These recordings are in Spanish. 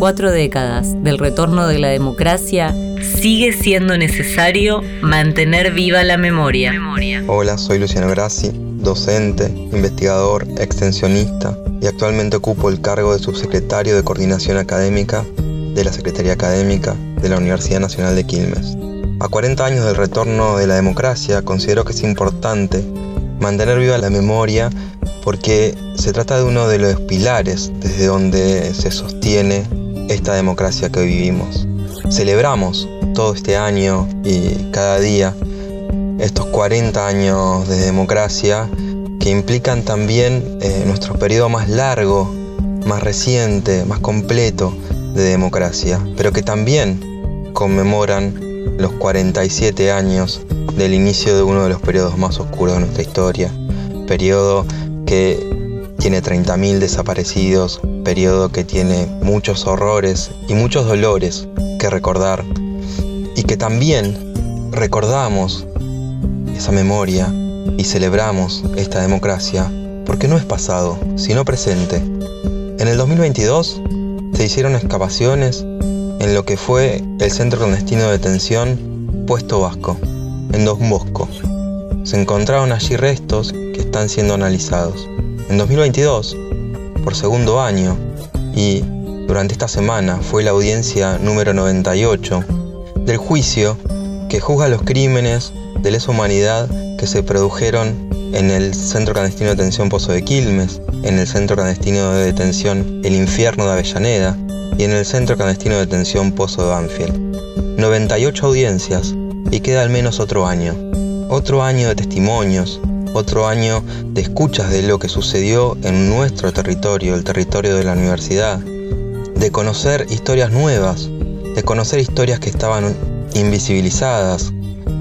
cuatro décadas del retorno de la democracia, sigue siendo necesario mantener viva la memoria. Hola, soy Luciano Grassi, docente, investigador, extensionista y actualmente ocupo el cargo de subsecretario de Coordinación Académica de la Secretaría Académica de la Universidad Nacional de Quilmes. A 40 años del retorno de la democracia, considero que es importante mantener viva la memoria porque se trata de uno de los pilares desde donde se sostiene esta democracia que vivimos. Celebramos todo este año y cada día estos 40 años de democracia que implican también eh, nuestro periodo más largo, más reciente, más completo de democracia, pero que también conmemoran los 47 años del inicio de uno de los periodos más oscuros de nuestra historia, periodo que tiene 30.000 desaparecidos, periodo que tiene muchos horrores y muchos dolores que recordar y que también recordamos esa memoria y celebramos esta democracia porque no es pasado, sino presente. En el 2022 se hicieron excavaciones en lo que fue el centro clandestino de detención Puesto Vasco, en Don Bosco. Se encontraron allí restos que están siendo analizados. En 2022, por segundo año, y durante esta semana fue la audiencia número 98 del juicio que juzga los crímenes de lesa humanidad que se produjeron en el Centro Clandestino de Detención Pozo de Quilmes, en el Centro Clandestino de Detención El Infierno de Avellaneda y en el Centro Clandestino de Detención Pozo de Banfield. 98 audiencias y queda al menos otro año. Otro año de testimonios, otro año de escuchas de lo que sucedió en nuestro territorio, el territorio de la universidad, de conocer historias nuevas, de conocer historias que estaban invisibilizadas,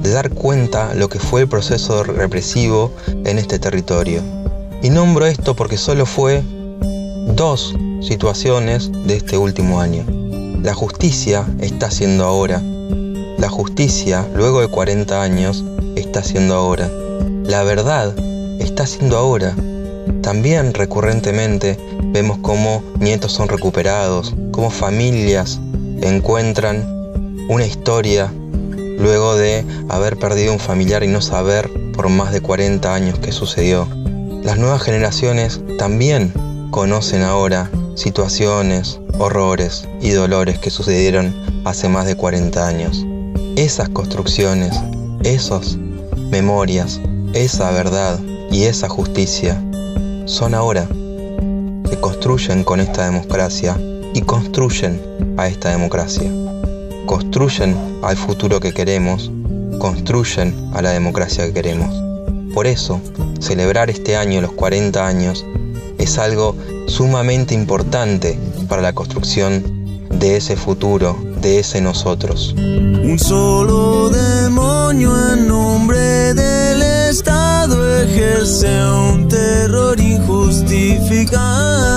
de dar cuenta lo que fue el proceso represivo en este territorio. Y nombro esto porque solo fue dos situaciones de este último año. La justicia está haciendo ahora. La justicia, luego de 40 años, está haciendo ahora. La verdad está haciendo ahora. También recurrentemente vemos cómo nietos son recuperados, cómo familias encuentran una historia luego de haber perdido un familiar y no saber por más de 40 años qué sucedió. Las nuevas generaciones también conocen ahora situaciones, horrores y dolores que sucedieron hace más de 40 años. Esas construcciones, esas memorias, esa verdad y esa justicia son ahora que construyen con esta democracia y construyen a esta democracia construyen al futuro que queremos, construyen a la democracia que queremos. Por eso, celebrar este año los 40 años es algo sumamente importante para la construcción de ese futuro, de ese nosotros. Un solo demonio en nombre del Estado ejerce un terror injustificado.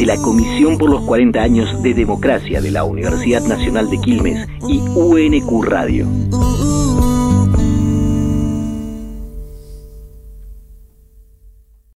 de la Comisión por los 40 años de Democracia de la Universidad Nacional de Quilmes y UNQ Radio.